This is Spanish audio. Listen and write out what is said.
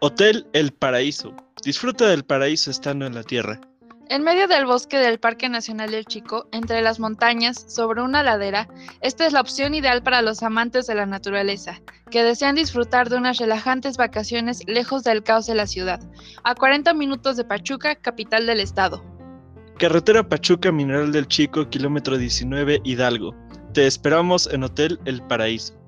Hotel El Paraíso. Disfruta del paraíso estando en la tierra. En medio del bosque del Parque Nacional del Chico, entre las montañas, sobre una ladera, esta es la opción ideal para los amantes de la naturaleza, que desean disfrutar de unas relajantes vacaciones lejos del caos de la ciudad, a 40 minutos de Pachuca, capital del estado. Carretera Pachuca Mineral del Chico, kilómetro 19, Hidalgo. Te esperamos en Hotel El Paraíso.